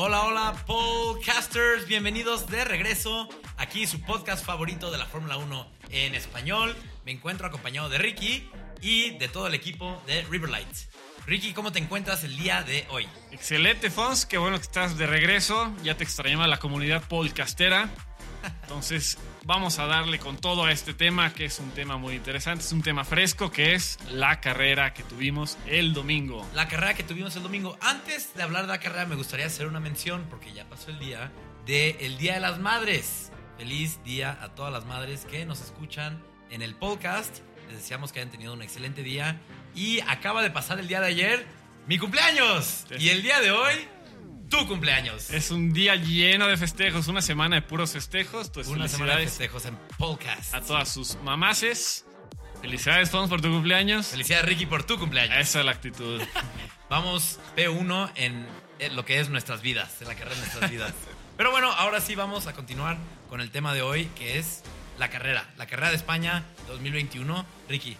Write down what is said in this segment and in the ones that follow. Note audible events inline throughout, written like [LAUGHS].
Hola, hola, podcasters, bienvenidos de regreso. Aquí su podcast favorito de la Fórmula 1 en español. Me encuentro acompañado de Ricky y de todo el equipo de Riverlight. Ricky, ¿cómo te encuentras el día de hoy? Excelente, Fons. Qué bueno que estás de regreso. Ya te extrañaba la comunidad podcastera. Entonces, vamos a darle con todo a este tema, que es un tema muy interesante. Es un tema fresco, que es la carrera que tuvimos el domingo. La carrera que tuvimos el domingo. Antes de hablar de la carrera, me gustaría hacer una mención, porque ya pasó el día, de el Día de las Madres. Feliz día a todas las madres que nos escuchan en el podcast. Les deseamos que hayan tenido un excelente día. Y acaba de pasar el día de ayer, mi cumpleaños. Y el día de hoy, tu cumpleaños. Es un día lleno de festejos, una semana de puros festejos. Pues Una semana de festejos en podcast. a todas sus mamaces. Felicidades, Fons, por tu cumpleaños. Felicidades, Ricky, por tu cumpleaños. Esa es la actitud. [LAUGHS] Vamos P1 en en lo que es nuestras vidas, en la carrera de nuestras vidas. [LAUGHS] Pero bueno, ahora sí vamos a continuar con el tema de hoy, que es la carrera. La carrera de España 2021. Ricky,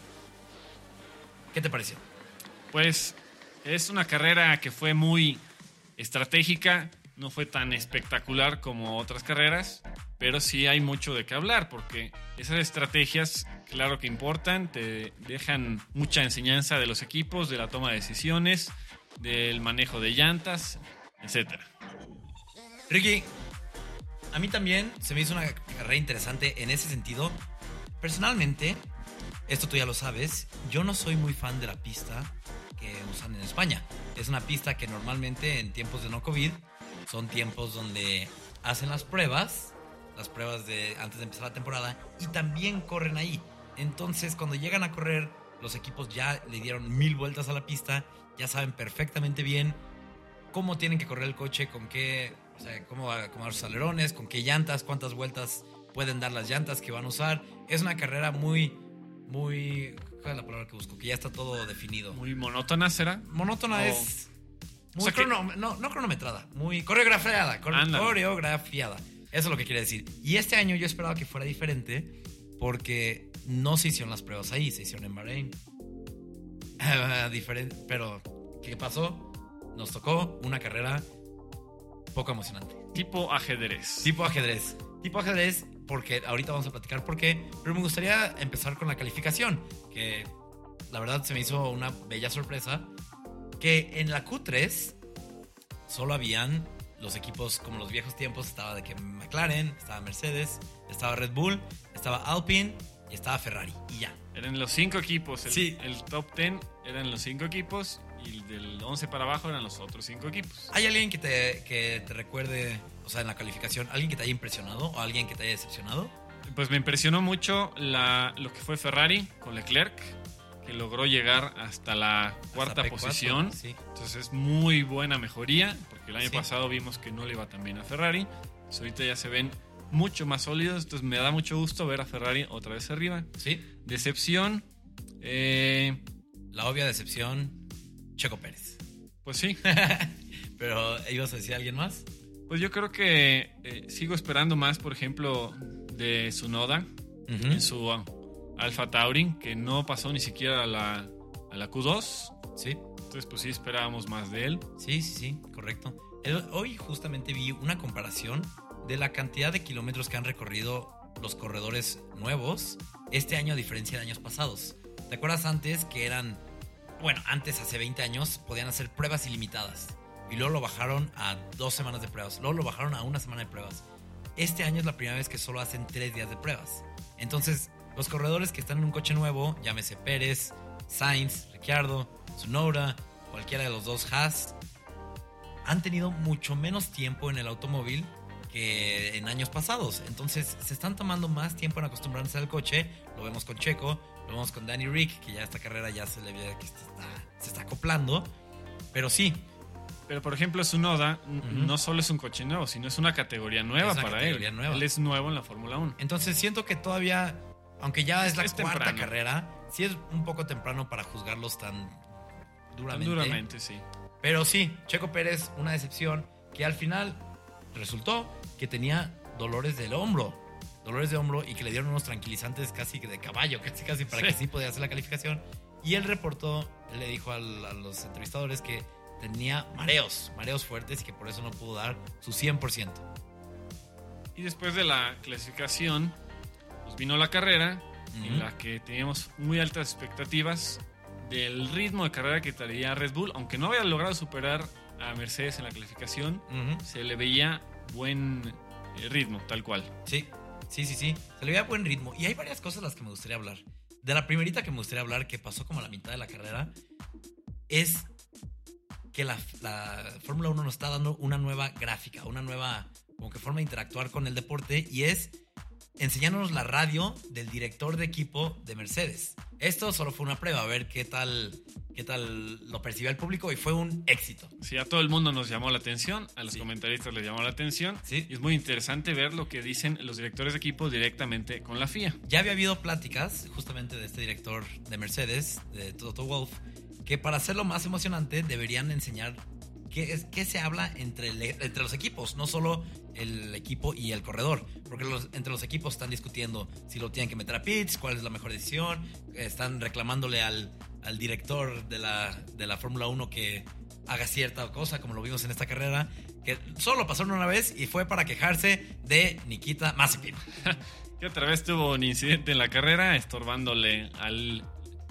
¿qué te pareció? Pues es una carrera que fue muy estratégica, no fue tan espectacular como otras carreras, pero sí hay mucho de qué hablar, porque esas estrategias, claro que importan, te dejan mucha enseñanza de los equipos, de la toma de decisiones, del manejo de llantas, etcétera. Ricky, a mí también se me hizo una carrera interesante en ese sentido. Personalmente, esto tú ya lo sabes, yo no soy muy fan de la pista que usan en España. Es una pista que normalmente en tiempos de no COVID son tiempos donde hacen las pruebas, las pruebas de antes de empezar la temporada y también corren ahí. Entonces, cuando llegan a correr, los equipos ya le dieron mil vueltas a la pista, ya saben perfectamente bien cómo tienen que correr el coche, con qué, o sea, cómo va a sus alerones, con qué llantas, cuántas vueltas pueden dar las llantas que van a usar. Es una carrera muy, muy, ¿cuál es la palabra que busco? Que ya está todo definido. Muy monótona será. Monótona Oh. es muy O sea que- crono- no, no cronometrada, muy coreografiada, Ándale. coreografiada. Eso es lo que quiere decir. Y este año yo esperaba que fuera diferente porque no se hicieron las pruebas ahí, se hicieron en Bahrein. [LAUGHS] diferente, pero ¿qué pasó? Nos tocó una carrera poco emocionante. Tipo ajedrez. Tipo ajedrez. Tipo ajedrez, porque ahorita vamos a platicar por qué. Pero me gustaría empezar con la calificación, que la verdad se me hizo una bella sorpresa. Que en la Q3 solo habían los equipos como los viejos tiempos. Estaba de que McLaren, estaba Mercedes, estaba Red Bull, estaba Alpine y estaba Ferrari. Y ya. Eran los cinco equipos. El, Sí. el top 10 eran los cinco equipos y del 11 para abajo eran los otros cinco equipos. ¿Hay alguien que te, que te recuerde, o sea, en la calificación, alguien que te haya impresionado o alguien que te haya decepcionado? Pues me impresionó mucho la, lo que fue Ferrari con Leclerc, que logró llegar hasta la cuarta P4, posición. Sí. Entonces es muy buena mejoría, porque el año Sí. pasado vimos que no le iba tan bien a Ferrari. Entonces ahorita ya se ven mucho más sólidos, entonces me da mucho gusto ver a Ferrari otra vez arriba. Sí. Decepción, eh, La obvia decepción, Checo Pérez. pues sí, [LAUGHS] Pero, ¿ibas a decir a alguien más? Pues yo creo que eh, sigo esperando más, por ejemplo, de Sunoda. en su ah, Alpha Tauri, que no pasó ni siquiera a la, a la Q2. Sí, Entonces, pues sí esperábamos más de él. sí, sí, sí, correcto. El- hoy justamente vi una comparación de la cantidad de kilómetros que han recorrido los corredores nuevos este año a diferencia de años pasados. ¿Te acuerdas antes que eran, bueno, antes hace 20 años podían hacer pruebas ilimitadas y luego lo bajaron a dos semanas de pruebas, luego lo bajaron a una semana de pruebas. Este año es la primera vez que solo hacen tres días de pruebas. Entonces, los corredores que están en un coche nuevo, llámese Pérez, Sainz, Ricciardo, Tsunoda, cualquiera de los dos Haas, han tenido mucho menos tiempo en el automóvil que en años pasados. Entonces, se están tomando más tiempo en acostumbrarse al coche. Lo vemos con Checo, lo vemos con Danny Rick, que ya esta carrera ya se le ve que está- se está acoplando. Pero sí, Pero, por ejemplo, Sunoda Ujú. no solo es un coche nuevo, sino es una categoría nueva una para categoría él. nueva. Él es nuevo en la Fórmula 1. Entonces siento que todavía, aunque ya es la Es cuarta temprano. carrera, sí es un poco temprano para juzgarlos tan Tan duramente. duramente, sí. Pero sí, Checo Pérez, una decepción que al final resultó que tenía dolores del hombro. Dolores de hombro y que le dieron unos tranquilizantes casi de caballo, casi casi para Sí. que sí podía hacer la calificación. Y él reportó, le dijo al- a los entrevistadores que tenía mareos, mareos fuertes y que por eso no pudo dar su 100%. Y después de la clasificación, pues vino la carrera en Ujú. la que teníamos muy altas expectativas del ritmo de carrera que traía Red Bull, aunque no había logrado superar a Mercedes en la clasificación, se le veía buen eh, ritmo, tal cual. Sí, sí, sí, sí. Se le veía buen ritmo. Y hay varias cosas las que me gustaría hablar. De la primerita que me gustaría hablar, que pasó como a la mitad de la carrera, es que la, la Fórmula 1 nos está dando una nueva gráfica, una nueva como que forma de interactuar con el deporte y es enseñándonos la radio del director de equipo de Mercedes. Esto solo fue una prueba, a ver qué tal, qué tal lo percibió el público y fue un éxito. Sí, a todo el mundo nos llamó la atención, a los Sí. comentaristas les llamó la atención. Sí. Y es muy interesante ver lo que dicen los directores de equipo directamente con la FIA. Ya había habido pláticas justamente de este director de Mercedes, de Toto Wolf, que para hacerlo más emocionante deberían enseñar qué, es, qué se habla entre, entre los equipos, no solo el equipo y el corredor, porque los- entre los equipos están discutiendo si lo tienen que meter a pits, cuál es la mejor decisión, están reclamándole al, al director de la, de la Fórmula 1 que haga cierta cosa, como lo vimos en esta carrera, que solo pasaron una vez y fue para quejarse de Nikita Mazepin. [LAUGHS] Que otra vez tuvo un incidente en la carrera, estorbándole al.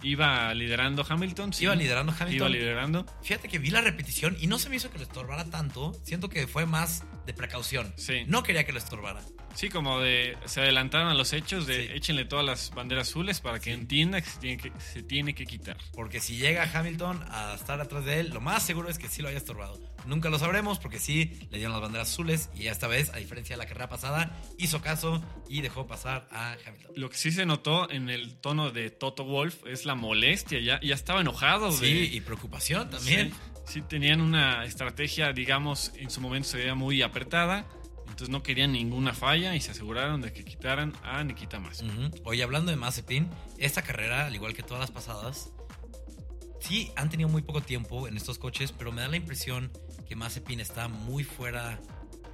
Iba liderando Hamilton. sí. Iba liderando Hamilton. Iba liderando. Fíjate que vi la repetición y no se me hizo que lo estorbara tanto. Siento que fue más de precaución. Sí. No quería que lo estorbara. Sí, como de. Se adelantaron a los hechos de Sí. échenle todas las banderas azules para que entienda que se tiene que, se tiene que quitar. Porque si llega Hamilton a estar atrás de él, lo más seguro es que sí lo haya estorbado. Nunca lo sabremos porque sí le dieron las banderas azules y esta vez, a diferencia de la carrera pasada, hizo caso y dejó pasar a Hamilton. Lo que sí se notó en el tono de Toto Wolf es la molestia. Ya, ya estaba enojado. de- Sí, y preocupación también. Sí, sí tenían una estrategia, digamos, en su momento se veía muy apretada. Entonces no querían ninguna falla y se aseguraron de que quitaran a Nikita más. Ujú. Oye, hablando de Mazepin, esta carrera, al igual que todas las pasadas, sí han tenido muy poco tiempo en estos coches, pero me da la impresión que Mazepin está muy fuera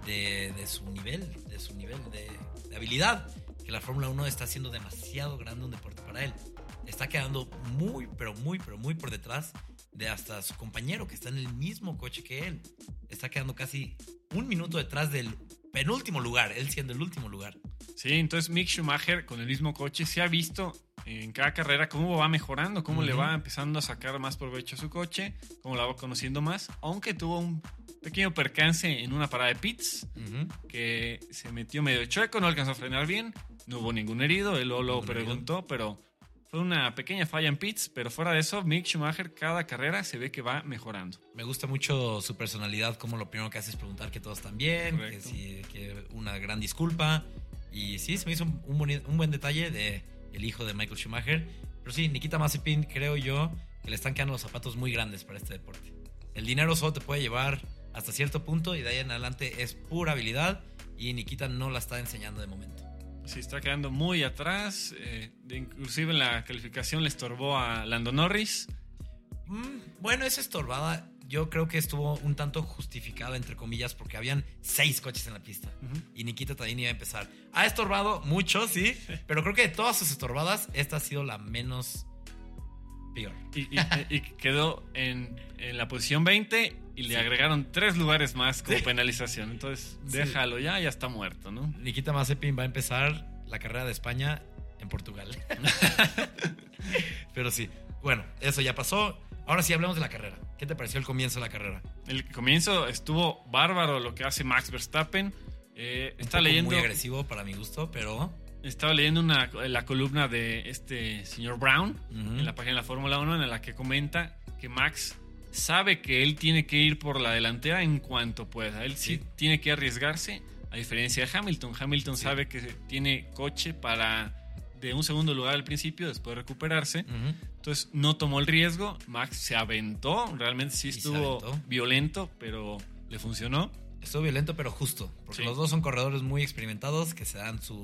de, de su nivel, de su nivel de, de habilidad. Que la Fórmula 1 está haciendo demasiado grande un deporte para él. Está quedando muy, pero muy, pero muy por detrás de hasta su compañero que está en el mismo coche que él. Está quedando casi un minuto detrás del penúltimo lugar, él siendo el último lugar. Sí, entonces Mick Schumacher con el mismo coche se ha visto en cada carrera cómo va mejorando, cómo le va empezando a sacar más provecho a su coche, cómo la va conociendo más, aunque tuvo un pequeño percance en una parada de pits que se metió medio chueco, no alcanzó a frenar bien, no hubo ningún herido, él lo, lo herido. preguntó, pero fue una pequeña falla en pits, pero fuera de eso, Mick Schumacher cada carrera se ve que va mejorando. Me gusta mucho su personalidad, como lo primero que hace es preguntar que todo están bien, que, sí, que una gran disculpa. Y sí, se me hizo un, un boni- un buen detalle de el hijo de Michael Schumacher. Pero sí, Nikita Mazepin, creo yo, que le están quedando los zapatos muy grandes para este deporte. El dinero solo te puede llevar hasta cierto punto y de ahí en adelante es pura habilidad y Nikita no la está enseñando de momento. Sí, está quedando muy atrás, eh, de- inclusive en la calificación le estorbó a Lando Norris. Mm, bueno, esa estorbada yo creo que estuvo un tanto justificada, entre comillas, porque habían seis coches en la pista. Y Nikita también iba a empezar. Ha estorbado mucho, sí, [LAUGHS] pero creo que de todas sus estorbadas, esta ha sido la menos peor. Y, y- y quedó en, en la posición 20 y le Sí. agregaron tres lugares más como Sí. penalización. Entonces, Sí. déjalo ya, ya está muerto, ¿no? Nikita Mazepin va a empezar la carrera de España en Portugal. [LAUGHS] pero sí, bueno, eso ya pasó. Ahora sí hablemos de la carrera. ¿Qué te pareció el comienzo de la carrera? El comienzo estuvo bárbaro lo que hace Max Verstappen. Eh, está leyendo, Muy agresivo para mi gusto, pero... estaba leyendo una, la columna de este señor Brown en la página de la Fórmula 1 en la que comenta que Max sabe que él tiene que ir por la delantera en cuanto pueda. Él sí, Sí. tiene que arriesgarse, a diferencia de Hamilton. Hamilton Sí. sabe que tiene coche para de un segundo lugar al principio, después recuperarse. Entonces no tomó el riesgo. Max se aventó, realmente sí estuvo violento, pero le funcionó. Estuvo violento, pero justo. Porque Sí. los dos son corredores muy experimentados que se dan su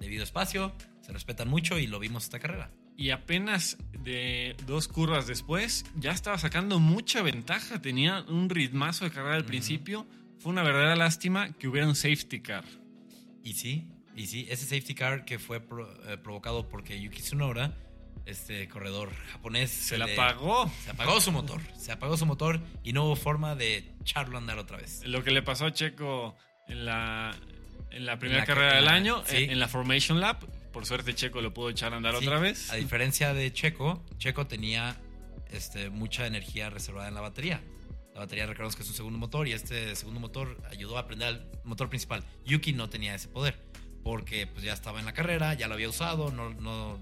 debido espacio, se respetan mucho y lo vimos esta carrera. Y apenas de dos curvas después, ya estaba sacando mucha ventaja. Tenía un ritmazo de carrera al principio. Fue una verdadera lástima que hubiera un safety car. Y sí, y sí, ese safety car que fue pro- eh, provocado porque Yuki Tsunoda este corredor japonés. Se la le- pagó. Se apagó su motor. Se apagó su motor y no hubo forma de echarlo a andar otra vez. Lo que le pasó a Checo en la, en la primera la carrera ca- del año, sí. en, en la Formation Lap. Por suerte Checo lo pudo echar a andar Sí, otra vez. A diferencia de Checo, Checo tenía este, mucha energía reservada en la batería. La batería, recordemos que es un segundo motor y este segundo motor ayudó a prender al motor principal. Yuki no tenía ese poder porque pues, ya estaba en la carrera, ya lo había usado. No, no...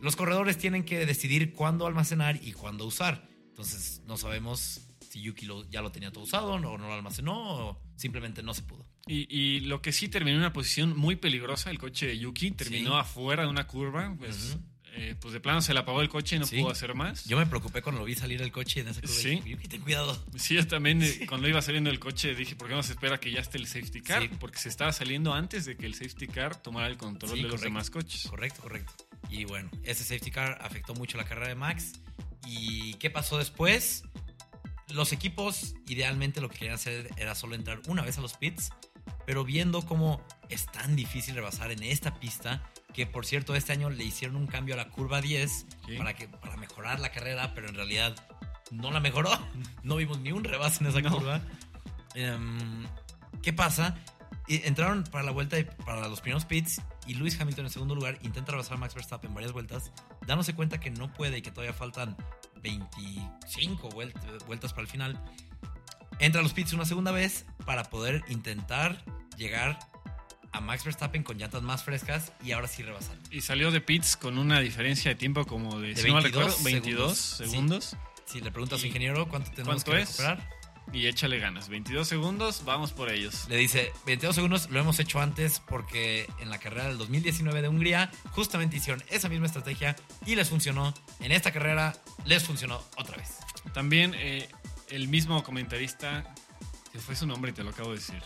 Los corredores tienen que decidir cuándo almacenar y cuándo usar. Entonces no sabemos si Yuki lo- ya lo tenía todo usado o no lo almacenó o simplemente no se pudo. Y, y lo que sí terminó en una posición muy peligrosa, el coche de Yuki terminó Sí. afuera de una curva. Pues, eh, pues de plano se le apagó el coche y no Sí. pudo hacer más. Yo me preocupé cuando lo vi salir del coche en esa curva. Sí. Yuki, ten cuidado. Sí, yo también eh, cuando iba saliendo del coche dije, ¿por qué no se espera que ya esté el safety car? Sí. Porque se estaba saliendo antes de que el safety car tomara el control de los demás coches. Correcto, correcto. Y bueno, ese safety car afectó mucho la carrera de Max. ¿Y qué pasó después? Los equipos idealmente lo que querían hacer era solo entrar una vez a los pits, pero viendo cómo es tan difícil rebasar en esta pista, que por cierto este año le hicieron un cambio a la curva 10 Sí. para, que, para mejorar la carrera, pero en realidad no la mejoró. [LAUGHS] No vimos ni un rebase en esa No. curva. Em, ¿Qué pasa? Y entraron para la vuelta, para los primeros pits y Lewis Hamilton en segundo lugar intenta rebasar a Max Verstappen varias vueltas, dándose cuenta que no puede y que todavía faltan 25 vuelt- vueltas para el final. Entra a los pits una segunda vez para poder intentar llegar a Max Verstappen con llantas más frescas y ahora sí rebasar. Y salió de pits con una diferencia de tiempo como de, De si no mal 22 recuerdo, 22 segundos. segundos. Si le preguntas a su ¿Y ingeniero cuánto tenemos cuánto que es? recuperar, Y échale ganas. 22 segundos, vamos por ellos. le dice 22 segundos, lo hemos hecho antes porque en la carrera del 2019 de Hungría justamente hicieron esa misma estrategia y les funcionó. En esta carrera les funcionó otra vez. También eh, el mismo comentarista, que fue su nombre y te lo acabo de decir.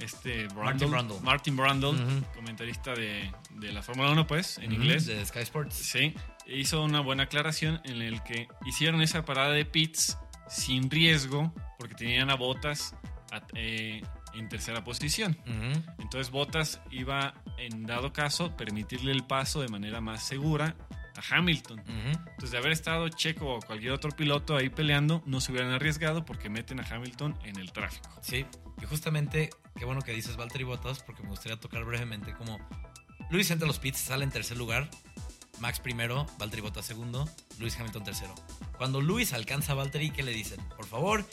Este Brundle, Martin Brundle. Martin Brundle, comentarista de, de la Fórmula 1, pues, en inglés. De Sky Sports. Sí, hizo una buena aclaración en el que hicieron esa parada de pits sin riesgo porque tenían a Botas en tercera posición. Entonces Botas iba, en dado caso, permitirle el paso de manera más segura a Hamilton. Entonces, de haber estado Checo o cualquier otro piloto ahí peleando, no se hubieran arriesgado porque meten a Hamilton en el tráfico. Sí, y justamente, qué bueno que dices Valtteri Bottas, porque me gustaría tocar brevemente como Luis entra a los pits, sale en tercer lugar, Max primero, Valtteri Bottas segundo, Luis Hamilton tercero. Cuando Luis alcanza a Valtteri, ¿qué le dicen? Por favor,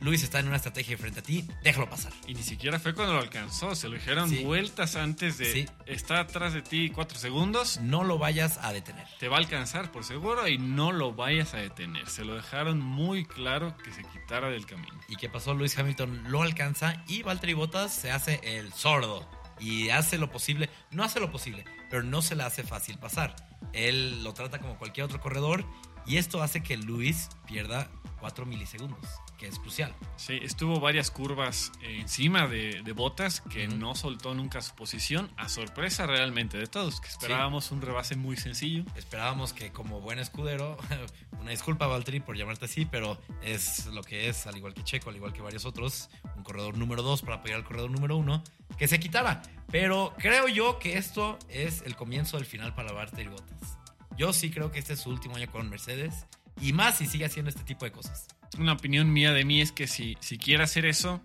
Luis está en una estrategia frente a ti, déjalo pasar. Y ni siquiera fue cuando lo alcanzó, se lo dijeron Sí. vueltas antes de Sí. está atrás de ti cuatro segundos, No lo vayas a detener. te va a alcanzar por seguro y no lo vayas a detener. Se lo dejaron muy claro que se quitara del camino. ¿Y qué pasó? Luis Hamilton lo alcanza y Valtteri Bottas se hace el sordo. Y hace lo posible, no hace lo posible, pero no se le hace fácil pasar. Él lo trata como cualquier otro corredor y esto hace que Luis pierda 4 milisegundos, que es crucial. Sí, estuvo varias curvas encima de, de Botas que no soltó nunca su posición, a sorpresa realmente de todos, que esperábamos un rebase muy sencillo. Esperábamos que como buen escudero, [LAUGHS] una disculpa Valtteri por llamarte así, pero es lo que es, al igual que Checo, al igual que varios otros, un corredor número 2 para apoyar al corredor número 1, que se quitara. Pero creo yo que esto es el comienzo del final para Valtteri Bottas. Yo sí creo que este es su último año con Mercedes, y más si sigue haciendo este tipo de cosas. Una opinión mía de mí es que si, si quiere hacer eso,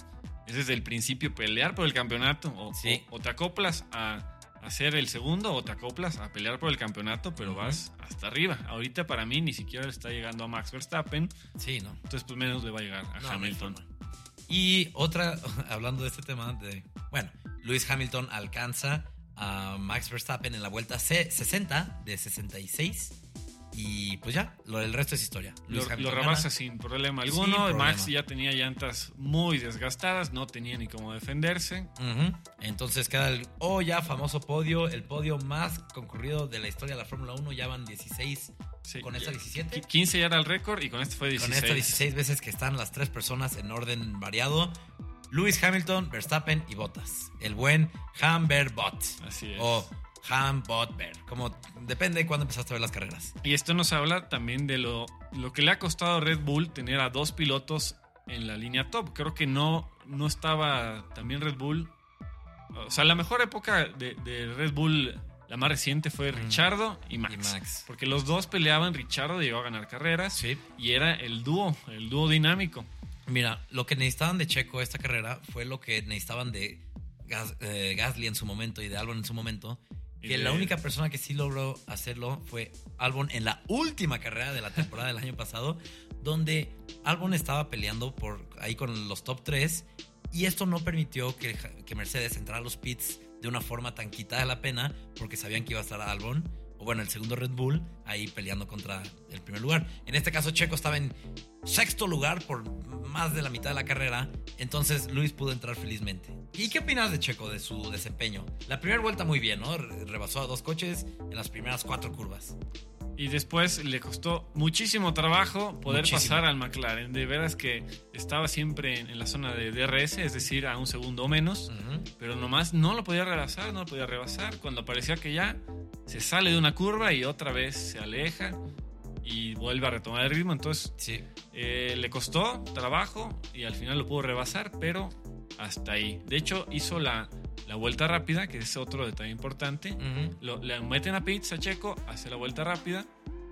es desde el principio pelear por el campeonato o, Sí. o- o te acoplas a, a ser el segundo o te acoplas a pelear por el campeonato, pero vas hasta arriba. Ahorita para mí ni siquiera le está llegando a Max Verstappen, Sí, ¿no? entonces pues menos le va a llegar a No, Hamilton. Y otra, [LAUGHS] hablando de este tema, de, bueno, Lewis Hamilton alcanza a Max Verstappen en la vuelta C 60 de 66. Y pues ya, lo del resto es historia. Lo, Hamilton lo gana. rebasa sin problema Sin alguno. problema. Max ya tenía llantas muy desgastadas, no tenía ni cómo defenderse. Entonces queda el, oh, ya famoso podio, el podio más concurrido de la historia de la Fórmula 1. Ya van 16. Sí, Con esta ya- 17. 15 ya era el récord y con este fue 16. Con estas 16 veces que están las tres personas en orden variado. Lewis Hamilton, Verstappen y Bottas. El buen Hamberbot. Así es. O Hambotber. Como depende de cuándo empezaste a ver las carreras. Y esto nos habla también de lo, lo que le ha costado a Red Bull tener a dos pilotos en la línea top. Creo que no, no estaba también Red Bull. O sea, la mejor época de, de Red Bull La más reciente fue Richardo y Max. Y Max. Porque los dos peleaban, Richardo llegó a ganar carreras. Sí. Y era el dúo, el dúo dinámico. Mira, lo que necesitaban de Checo esta carrera fue lo que necesitaban de Gas- eh, Gasly en su momento y de Albon en su momento. Que la única persona que sí logró hacerlo fue Albon en la última carrera de la temporada del año pasado, donde Albon estaba peleando por ahí con los top 3 y esto no permitió que, que Mercedes entrara a los pits de una forma tan quitada de la pena porque sabían que iba a estar Albon o bueno, el segundo Red Bull ahí peleando contra el primer lugar. En este caso Checo estaba en sexto lugar por más de la mitad de la carrera, entonces Luis pudo entrar felizmente. ¿Y qué opinas de Checo, de su desempeño? La primera vuelta muy bien, ¿no? Re- Rebasó a dos coches en las primeras cuatro curvas. Y después le costó muchísimo trabajo poder Muchísimo. pasar al McLaren. De veras que estaba siempre en, la zona de DRS, es decir, a un segundo o menos. Ujú. Pero nomás no lo podía rebasar, no lo podía rebasar. Cuando parecía que ya se sale de una curva y otra vez se aleja y vuelve a retomar el ritmo. Entonces Sí. eh, le costó trabajo y al final lo pudo rebasar, pero hasta ahí. De hecho, hizo la, la vuelta rápida, que es otro detalle importante. Lo, le meten a Pitts a Checo, hace la vuelta rápida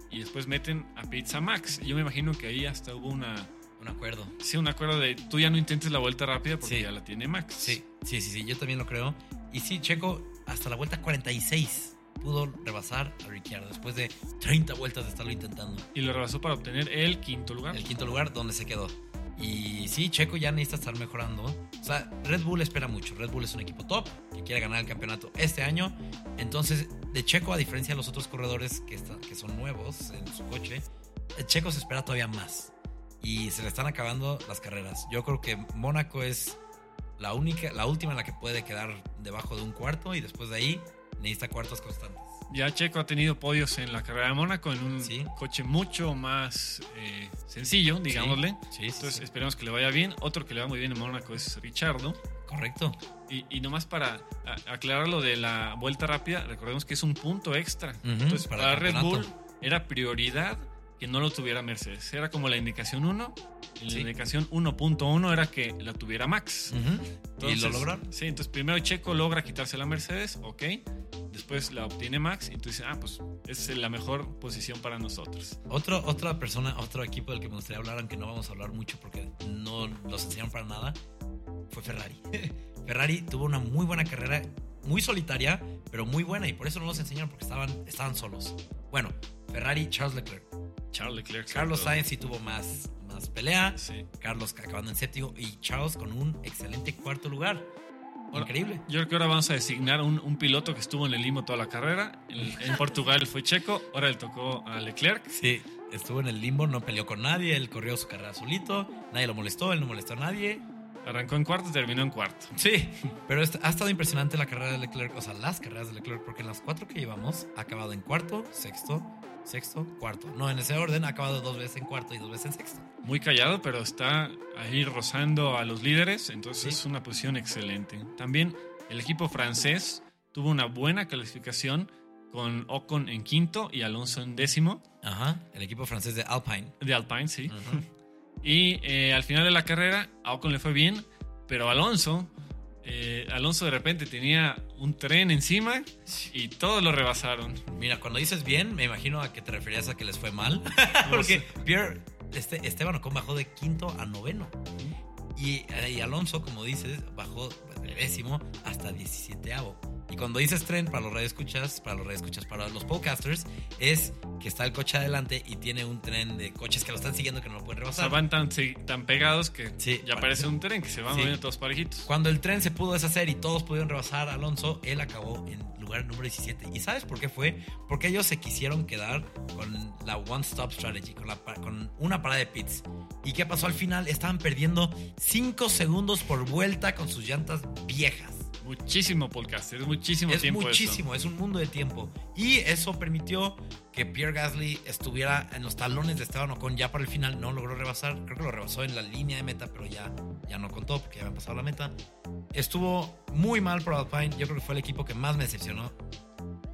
y después meten a Pitts a Max. Yo me imagino que ahí hasta hubo una, Un acuerdo. sí, un acuerdo de tú ya no intentes la vuelta rápida porque Sí. ya la tiene Max. Sí, sí, sí, sí, yo también lo creo. Y sí, Checo hasta la vuelta 46 pudo rebasar a Ricciardo después de 30 vueltas de estarlo intentando. Y lo rebasó para obtener el quinto lugar. El quinto lugar, donde se quedó. Y sí, Checo ya necesita estar mejorando. O sea, Red Bull espera mucho. Red Bull es un equipo top que quiere ganar el campeonato este año. Entonces, de Checo, a diferencia de los otros corredores que, están- que son nuevos en su coche, Checo se espera todavía más. Y se le están acabando las carreras. Yo creo que Mónaco es la única, la última en la que puede quedar debajo de un cuarto y después de ahí necesita cuartos constantes. Ya Checo ha tenido podios en la carrera de Mónaco en un Sí. coche mucho más eh, sencillo, digámosle. Sí, sí, Entonces esperemos que le vaya bien. Otro que le va muy bien en Mónaco es Richardo. Correcto. Y, y nomás para aclarar lo de la vuelta rápida, recordemos que es un punto extra. Entonces, para Red Bull era prioridad que no lo tuviera Mercedes. Era como la indicación 1. Y la Sí. indicación 1.1 era que la tuviera Max. Y Entonces, lo lograron. Sí, entonces primero Checo logra quitarse la Mercedes, ok. Después la obtiene Max y entonces, ah, pues es la mejor posición para nosotros. Otro, otra persona, otro equipo del que me gustaría hablar, aunque no vamos a hablar mucho porque no los enseñaron para nada, fue Ferrari. [LAUGHS] Ferrari tuvo una muy buena carrera, muy solitaria, pero muy buena, y por eso no los enseñaron porque estaban, estaban solos. Bueno, Ferrari, Charles Leclerc. Charles Leclerc. Carlos Sainz sí tuvo más, más pelea. Sí. Carlos acabando en séptimo, y Charles con un excelente cuarto lugar. Increíble. Yo creo que ahora vamos a designar un, un piloto que estuvo en el limo toda la carrera. En, en Portugal fue Checo, ahora le tocó a Leclerc. Sí, estuvo en el limbo, no peleó con nadie, él corrió su carrera solito, nadie lo molestó, él no molestó a nadie. Arrancó en cuarto, terminó en cuarto. Sí, pero ha estado impresionante la carrera de Leclerc, o sea, las carreras de Leclerc, porque en las cuatro que llevamos ha acabado en cuarto, sexto, sexto, cuarto. No, en ese orden ha acabado dos veces en cuarto y dos veces en sexto. Muy callado, pero está ahí rozando a los líderes, entonces Sí. es una posición excelente. También el equipo francés tuvo una buena calificación con Ocon en quinto y Alonso en décimo Ajá, el equipo francés de Alpine. de Alpine, sí. Ujú. Y eh, al final de la carrera, a Ocon le fue bien, pero Alonso, eh, Alonso de repente tenía un tren encima y todos lo rebasaron. Mira, cuando dices bien, me imagino a que te referías a que les fue mal, [LAUGHS] [LAUGHS] porque Pierre, este, Esteban Ocon bajó de quinto a noveno. Y, eh, y Alonso, como dices, bajó de décimo hasta 17 Y cuando dices tren, para los radioescuchas, para los radioescuchas, para los podcasters, es que está el coche adelante y tiene un tren de coches que lo están siguiendo que no lo pueden O sea, rebasar. van tan, tan pegados que Sí, ya parece un tren que se van Sí. moviendo todos parejitos. Cuando el tren se pudo deshacer y todos pudieron rebasar a Alonso, él acabó en lugar número 17. ¿Y sabes por qué fue? Porque ellos se quisieron quedar con la One Stop Strategy, con, la con una parada de pits. ¿Y qué pasó al final? Estaban perdiendo 5 segundos por vuelta con sus llantas viejas. Muchísimo podcast, es muchísimo Es tiempo eso. muchísimo, es un mundo de tiempo. Y eso permitió que Pierre Gasly estuviera en los talones de Esteban Ocon ya para el final. No logró rebasar, creo que lo rebasó en la línea de meta, pero ya, ya no contó porque ya habían pasado la meta. Estuvo muy mal por Alpine. Yo creo que fue el equipo que más me decepcionó.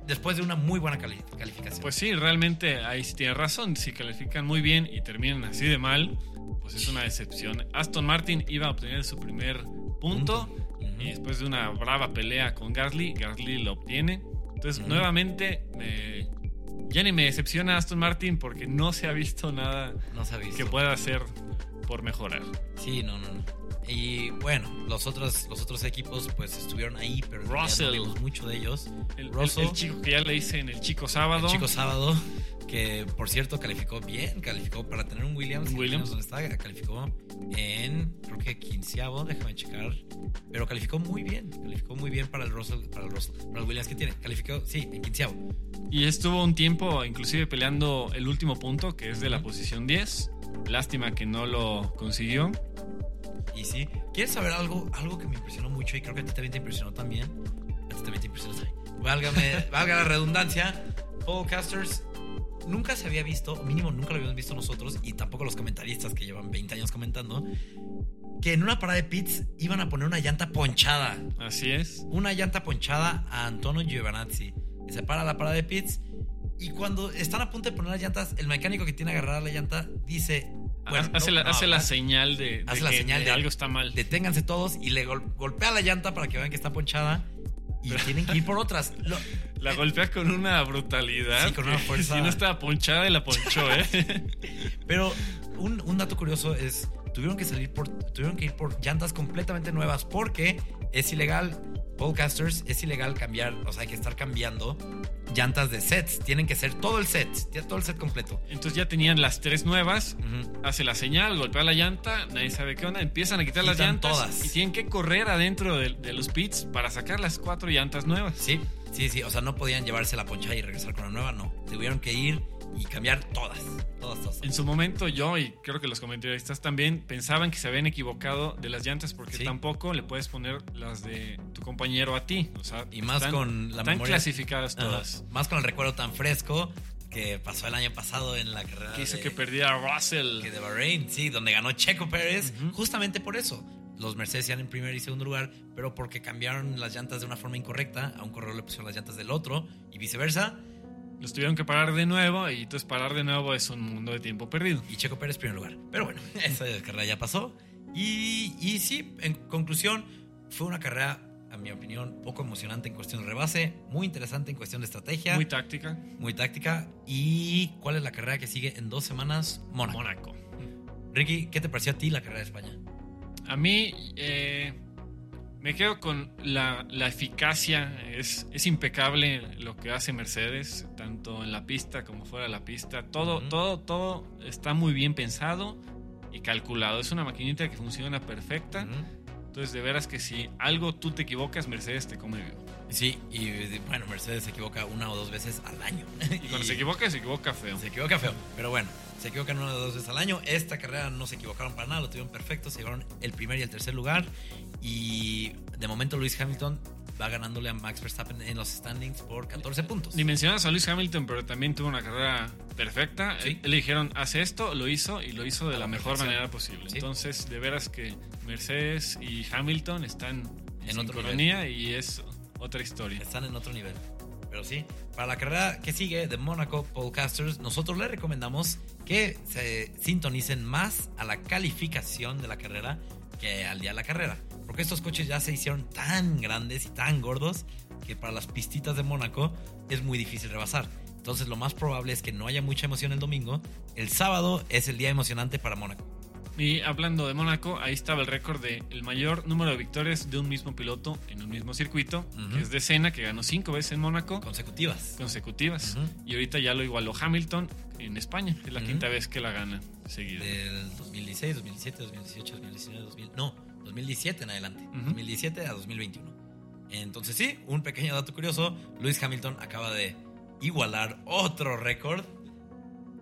Después de una muy buena cali- calificación. Pues sí, realmente ahí sí tiene razón. Si califican muy bien y terminan así de mal, pues es una decepción. Aston Martin iba a obtener su primer punto. Y después de una brava pelea con Gasly, Gasly lo obtiene. Entonces, nuevamente, ya ni me decepciona Aston Martin porque no se ha visto nada No se ha visto. que pueda hacer por mejorar. Sí, no, no, no. Y bueno, los otros, los otros equipos pues estuvieron ahí, pero Russell. no vimos mucho de ellos. El, el- Russell. el chico que ya le dicen el chico sábado. El chico sábado, que por cierto calificó bien, calificó para tener un Williams. Williams. donde está, calificó en, creo que quinceavo, déjame checar. Pero calificó muy bien, calificó muy bien para el Russell, para el Russell, para el Williams que tiene. Calificó, sí, en quinceavo. Y estuvo un tiempo inclusive peleando el último punto, que es de la posición 10. Lástima que no lo consiguió. Y sí, ¿quieres saber algo, algo que me impresionó mucho y creo que a ti también te impresionó también? A ti también te impresionó también. Válgame, [LAUGHS] valga la redundancia. Podcasters nunca se había visto, o mínimo nunca lo habíamos visto nosotros, y tampoco los comentaristas que llevan 20 años comentando, que en una parada de pits iban a poner una llanta ponchada. Así es. Una llanta ponchada a Antonio Giovinazzi. Y se para la parada de pits. Y cuando están a punto de poner las llantas, el mecánico que tiene agarrada la llanta dice. Bueno, hace no- la, no hace la señal de, de Hace la que señal de de- algo está mal. Deténganse todos y le gol- golpea la llanta para que vean que está ponchada. Y tienen que ir por otras. Lo- La golpea con una brutalidad. Sí, con una fuerza. Si no estaba ponchada y la ponchó, ¿eh? [LAUGHS] pero un, un dato curioso es. Tuvieron que salir por. Tuvieron que ir por llantas completamente nuevas. Porque es ilegal. Podcasters es ilegal cambiar. O sea, hay que estar cambiando llantas de sets. Tienen que ser todo el set. Todo el set completo. Entonces ya tenían las tres nuevas. Hace la señal, golpea la llanta, nadie sabe qué onda. Empiezan a quitar las llantas. todas. Y tienen que correr adentro de, de los pits para sacar las cuatro llantas nuevas. Sí, sí, sí. O sea, no podían llevarse la ponchada y regresar con la nueva. No. Tuvieron que ir y cambiar todas. Todas, todas. En su momento yo y creo que los comentaristas también pensaban que se habían equivocado de las llantas porque Sí. tampoco le puedes poner las de tu compañero a ti. O sea, Y más están- con la están memoria. clasificadas todas. Más con el recuerdo tan fresco que pasó el año pasado en la carrera Que hizo de, que perdiera Russell. que de Bahrein, sí, donde ganó Checo Pérez, justamente por eso. Los Mercedes iban en primer y segundo lugar, pero porque cambiaron las llantas de una forma incorrecta, a un corredor le pusieron las llantas del otro y viceversa, Los tuvieron que parar de nuevo y entonces parar de nuevo es un mundo de tiempo perdido. y Checo Pérez primer lugar. Pero bueno, [LAUGHS] esa carrera ya pasó. Y, y sí, en conclusión, fue una carrera, a mi opinión, poco emocionante en cuestión de rebase, muy interesante en cuestión de estrategia. Muy táctica. muy táctica. ¿Y cuál es la carrera que sigue en dos semanas? Mónaco. Mónaco. Ricky, ¿qué te pareció a ti la carrera de España? A mí eh, me quedo con la, la eficacia. Es, es impecable lo que hace Mercedes, tanto en la pista como fuera de la pista. Todo, todo, todo está muy bien pensado y calculado. Es una maquinita que funciona perfecta. Entonces, de veras que si algo tú te equivocas, Mercedes te come vivo. Sí, y bueno, Mercedes se equivoca una o dos veces al año. Y cuando [LAUGHS] se equivoca, se equivoca feo. Se equivoca feo, pero bueno, se equivocan una o dos veces al año. Esta carrera no se equivocaron para nada, lo tuvieron perfecto, se llevaron el primer y el tercer lugar. Y de momento Luis Hamilton va ganándole a Max Verstappen en los standings por 14 puntos. Ni mencionas a Lewis Hamilton, pero también tuvo una carrera perfecta. Sí. Él- Le dijeron, haz esto, lo hizo y lo hizo de A la mejor perfección. manera posible. Sí. Entonces, de veras que Mercedes y Hamilton están En otro sincronía y es otra historia. Están en otro nivel. Pero sí, para la carrera que sigue de Monaco Podcasters, nosotros les recomendamos que se sintonicen más a la calificación de la carrera que al día de la carrera. Porque estos coches ya se hicieron tan grandes y tan gordos que para las pistitas de Mónaco es muy difícil rebasar. Entonces lo más probable es que no haya mucha emoción el domingo. El sábado es el día emocionante para Mónaco. Y hablando de Mónaco, ahí estaba el récord de el mayor número de victorias de un mismo piloto en un mismo circuito, que es de Senna, que ganó cinco veces en Mónaco Consecutivas. consecutivas. Y ahorita ya lo igualó Hamilton en España. Es la quinta vez que la gana seguida. Del 2016, 2017, 2018, 2019, 2000, no, 2017 en adelante. Ujú. 2017 a 2021. Entonces sí, un pequeño dato curioso, Lewis Hamilton acaba de igualar otro récord.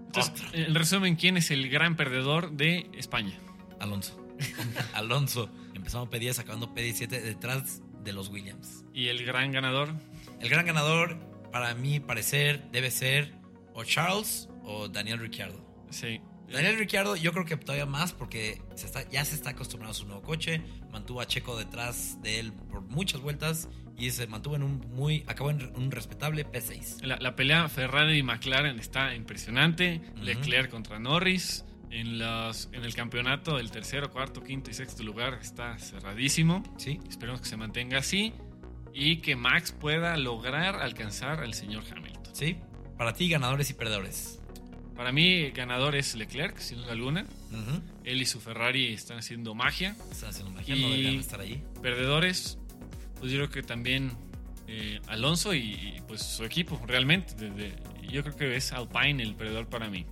Entonces, Otro. en resumen, ¿quién es el gran perdedor de España? Alonso. [LAUGHS] Alonso. Empezando P10, acabando P17 detrás de los Williams. Y el gran ganador, El gran ganador, para mi parecer, debe ser o Charles o Daniel Ricciardo. sí. Daniel Ricciardo, yo creo que todavía más porque se está, ya se está acostumbrado a su nuevo coche. Mantuvo a Checo detrás de él por muchas vueltas y se mantuvo en un muy. acabó en un respetable P6. La, la pelea Ferrari y McLaren está impresionante. Leclerc contra Norris. En, los, en el campeonato, el tercero, cuarto, quinto y sexto lugar está cerradísimo. Sí. Esperemos que se mantenga así. y que Max pueda lograr alcanzar al señor Hamilton. Sí, para ti ganadores y perdedores. Para mí, ganador es Leclerc, sin duda alguna. Ujú. Él y su Ferrari están haciendo magia. Están haciendo magia, no Y- deberían estar ahí. Perdedores, pues yo creo que también eh, Alonso y, y, pues su equipo, realmente. desde- yo creo que es Alpine el perdedor para mí.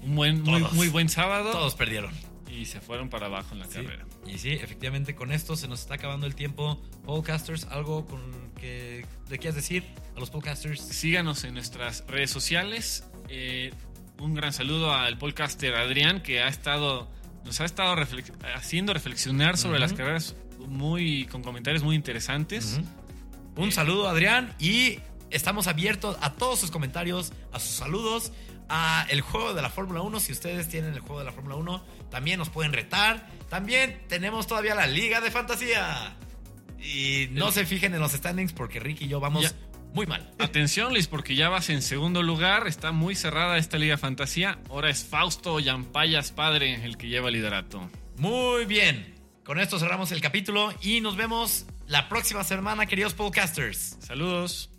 Un buen, muy, buen sábado Todos perdieron. y se fueron para abajo en la Sí. carrera. Y sí, efectivamente con esto se nos está acabando el tiempo. Podcasters, algo con que le quieras decir a los podcasters. Síganos en nuestras redes sociales. Eh, un gran saludo al podcaster Adrián que ha estado, nos ha estado reflex- haciendo reflexionar sobre las carreras muy con comentarios muy interesantes. Ujú. Un saludo, Adrián, y estamos abiertos a todos sus comentarios, a sus saludos, a el juego de la Fórmula 1. Si ustedes tienen el juego de la Fórmula 1, también nos pueden retar. También tenemos todavía la Liga de Fantasía. Y no se fijen en los standings porque Ricky y yo vamos Ya. Muy mal. Atención, Luis, porque ya vas en segundo lugar. Está muy cerrada esta Liga Fantasía. Ahora es Fausto Yampayas padre el que lleva el liderato. Muy bien. Con esto cerramos el capítulo y nos vemos la próxima semana, queridos podcasters. Saludos.